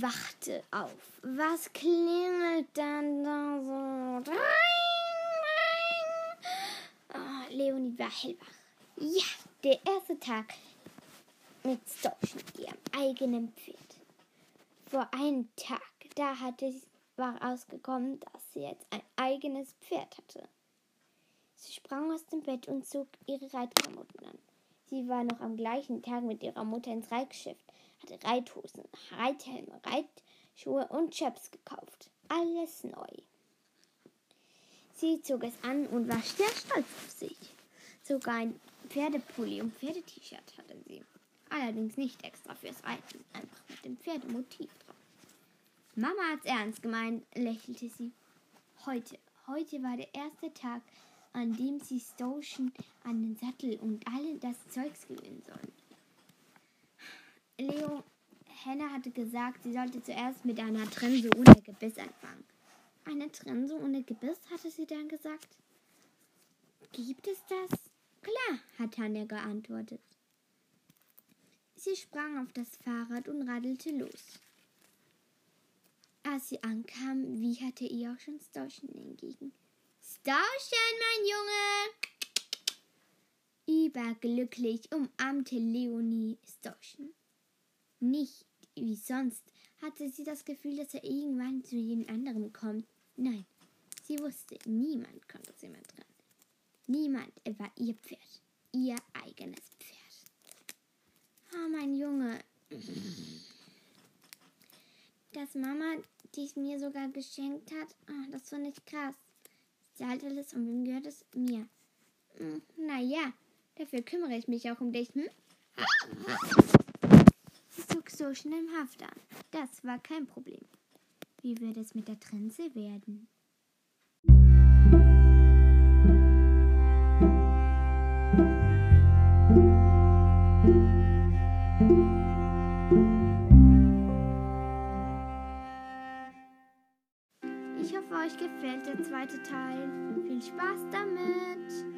Wachte auf. Was klingelt dann da so? Oh, Leonie war hellwach. Ja, der erste Tag mit Storchen, ihrem eigenen Pferd. Vor einem Tag, da hatte war rausgekommen, dass sie jetzt ein eigenes Pferd hatte. Sie sprang aus dem Bett und zog ihre Reitklamotten an. Sie war noch am gleichen Tag mit ihrer Mutter ins Reitgeschäft, hatte Reithosen, Reithelme, Reitschuhe und Chaps gekauft. Alles neu. Sie zog es an und war sehr stolz auf sich. Sogar ein Pferdepulli und Pferdet-T-Shirt hatte sie. Allerdings nicht extra fürs Reiten, einfach mit dem Pferdemotiv drauf. Mama hat's ernst gemeint, lächelte sie. Heute, heute war der erste Tag, an dem sie Stoschen an den Sattel und all das Zeugs gewöhnen sollen. Leo Henne hatte gesagt, sie sollte zuerst mit einer Trense ohne Gebiss anfangen. Eine Trense ohne Gebiss, hatte sie dann gesagt. Gibt es das? Klar, hat Tanja geantwortet. Sie sprang auf das Fahrrad und radelte los. Als sie ankam, wieherte ihr auch schon Storchen entgegen. Storchen, mein Junge! Überglücklich umarmte Leonie Storchen. Nicht wie sonst hatte sie das Gefühl, dass er irgendwann zu jedem anderen kommt. Nein, sie wusste, niemand konnte sie mehr trennen. Niemand, er war ihr Pferd, ihr eigenes Pferd. Oh, mein Junge. Dass Mama dies mir sogar geschenkt hat, oh, das fand ich krass. Sie hat alles und wem gehört es? Mir. Hm, naja, dafür kümmere ich mich auch um dich, hm? Sie zog so schnell im Haft an. Das war kein Problem. Wie wird es mit der Trense werden? Ich gefällt der zweite Teil. Viel Spaß damit!